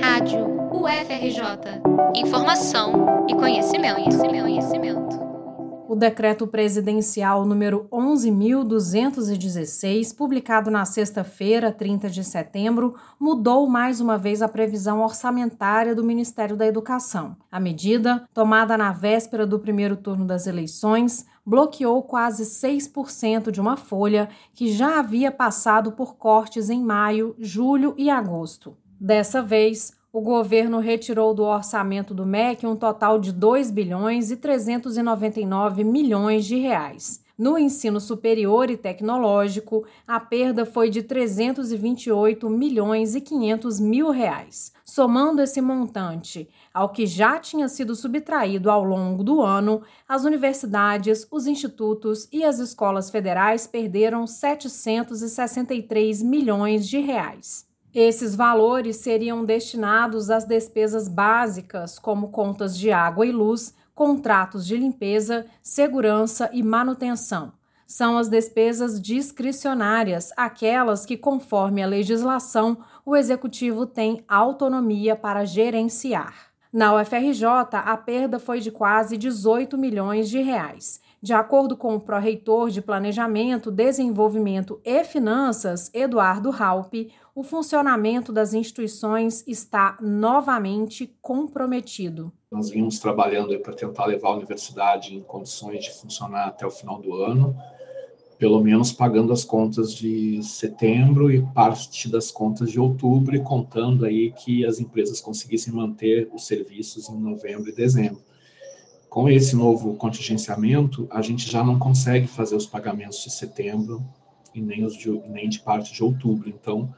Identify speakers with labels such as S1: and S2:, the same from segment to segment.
S1: Rádio UFRJ. Informação e conhecimento, conhecimento, conhecimento.
S2: O decreto presidencial número 11.216, publicado na sexta-feira, 30 de setembro, mudou mais uma vez a previsão orçamentária do Ministério da Educação. A medida, tomada na véspera do primeiro turno das eleições, bloqueou quase 6% de uma folha que já havia passado por cortes em maio, julho e agosto. Dessa vez, o governo retirou do orçamento do MEC um total de 2 bilhões e 399 milhões de reais. No ensino superior e tecnológico, a perda foi de 328 milhões e 500 mil reais. Somando esse montante ao que já tinha sido subtraído ao longo do ano, as universidades, os institutos e as escolas federais perderam 763 milhões de reais. Esses valores seriam destinados às despesas básicas, como contas de água e luz, contratos de limpeza, segurança e manutenção. São as despesas discricionárias, aquelas que, conforme a legislação, o executivo tem autonomia para gerenciar. Na UFRJ, a perda foi de quase 18 milhões de reais. De acordo com o pró-reitor de Planejamento, Desenvolvimento e Finanças, Eduardo Raupe, o funcionamento das instituições está novamente comprometido.
S3: Nós vimos trabalhando para tentar levar a universidade em condições de funcionar até o final do ano, pelo menos pagando as contas de setembro e parte das contas de outubro, e contando aí que as empresas conseguissem manter os serviços em novembro e dezembro com esse novo contingenciamento, a gente já não consegue fazer os pagamentos de setembro e nem, os de, nem de parte de outubro. Então,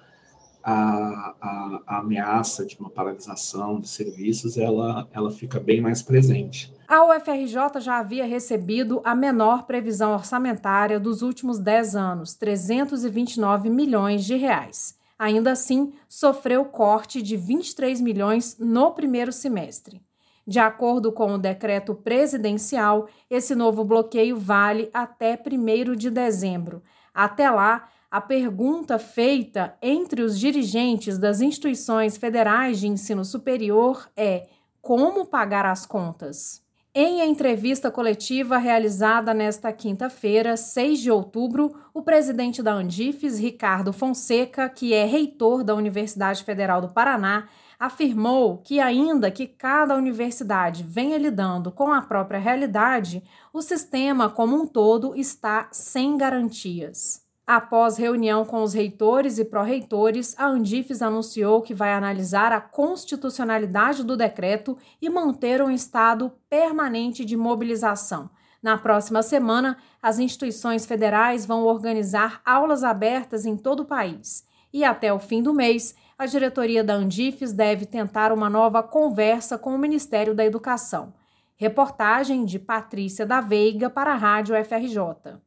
S3: a, a, a, ameaça de uma paralisação de serviços, ela, ela fica bem mais presente.
S2: A UFRJ já havia recebido a menor previsão orçamentária dos últimos 10 anos, 329 milhões de reais. Ainda assim, sofreu corte de 23 milhões no primeiro semestre. De acordo com o decreto presidencial, esse novo bloqueio vale até 1 de dezembro. Até lá, a pergunta feita entre os dirigentes das instituições federais de ensino superior é: como pagar as contas? Em entrevista coletiva realizada nesta quinta-feira, 6 de outubro, o presidente da Andifes, Ricardo Fonseca, que é reitor da Universidade Federal do Paraná, afirmou que, ainda que cada universidade venha lidando com a própria realidade, o sistema como um todo está sem garantias. Após reunião com os reitores e pró-reitores, a Andifes anunciou que vai analisar a constitucionalidade do decreto e manter um estado permanente de mobilização. Na próxima semana, as instituições federais vão organizar aulas abertas em todo o país. E até o fim do mês, a diretoria da Andifes deve tentar uma nova conversa com o Ministério da Educação. Reportagem de Patrícia da Veiga para a Rádio FRJ.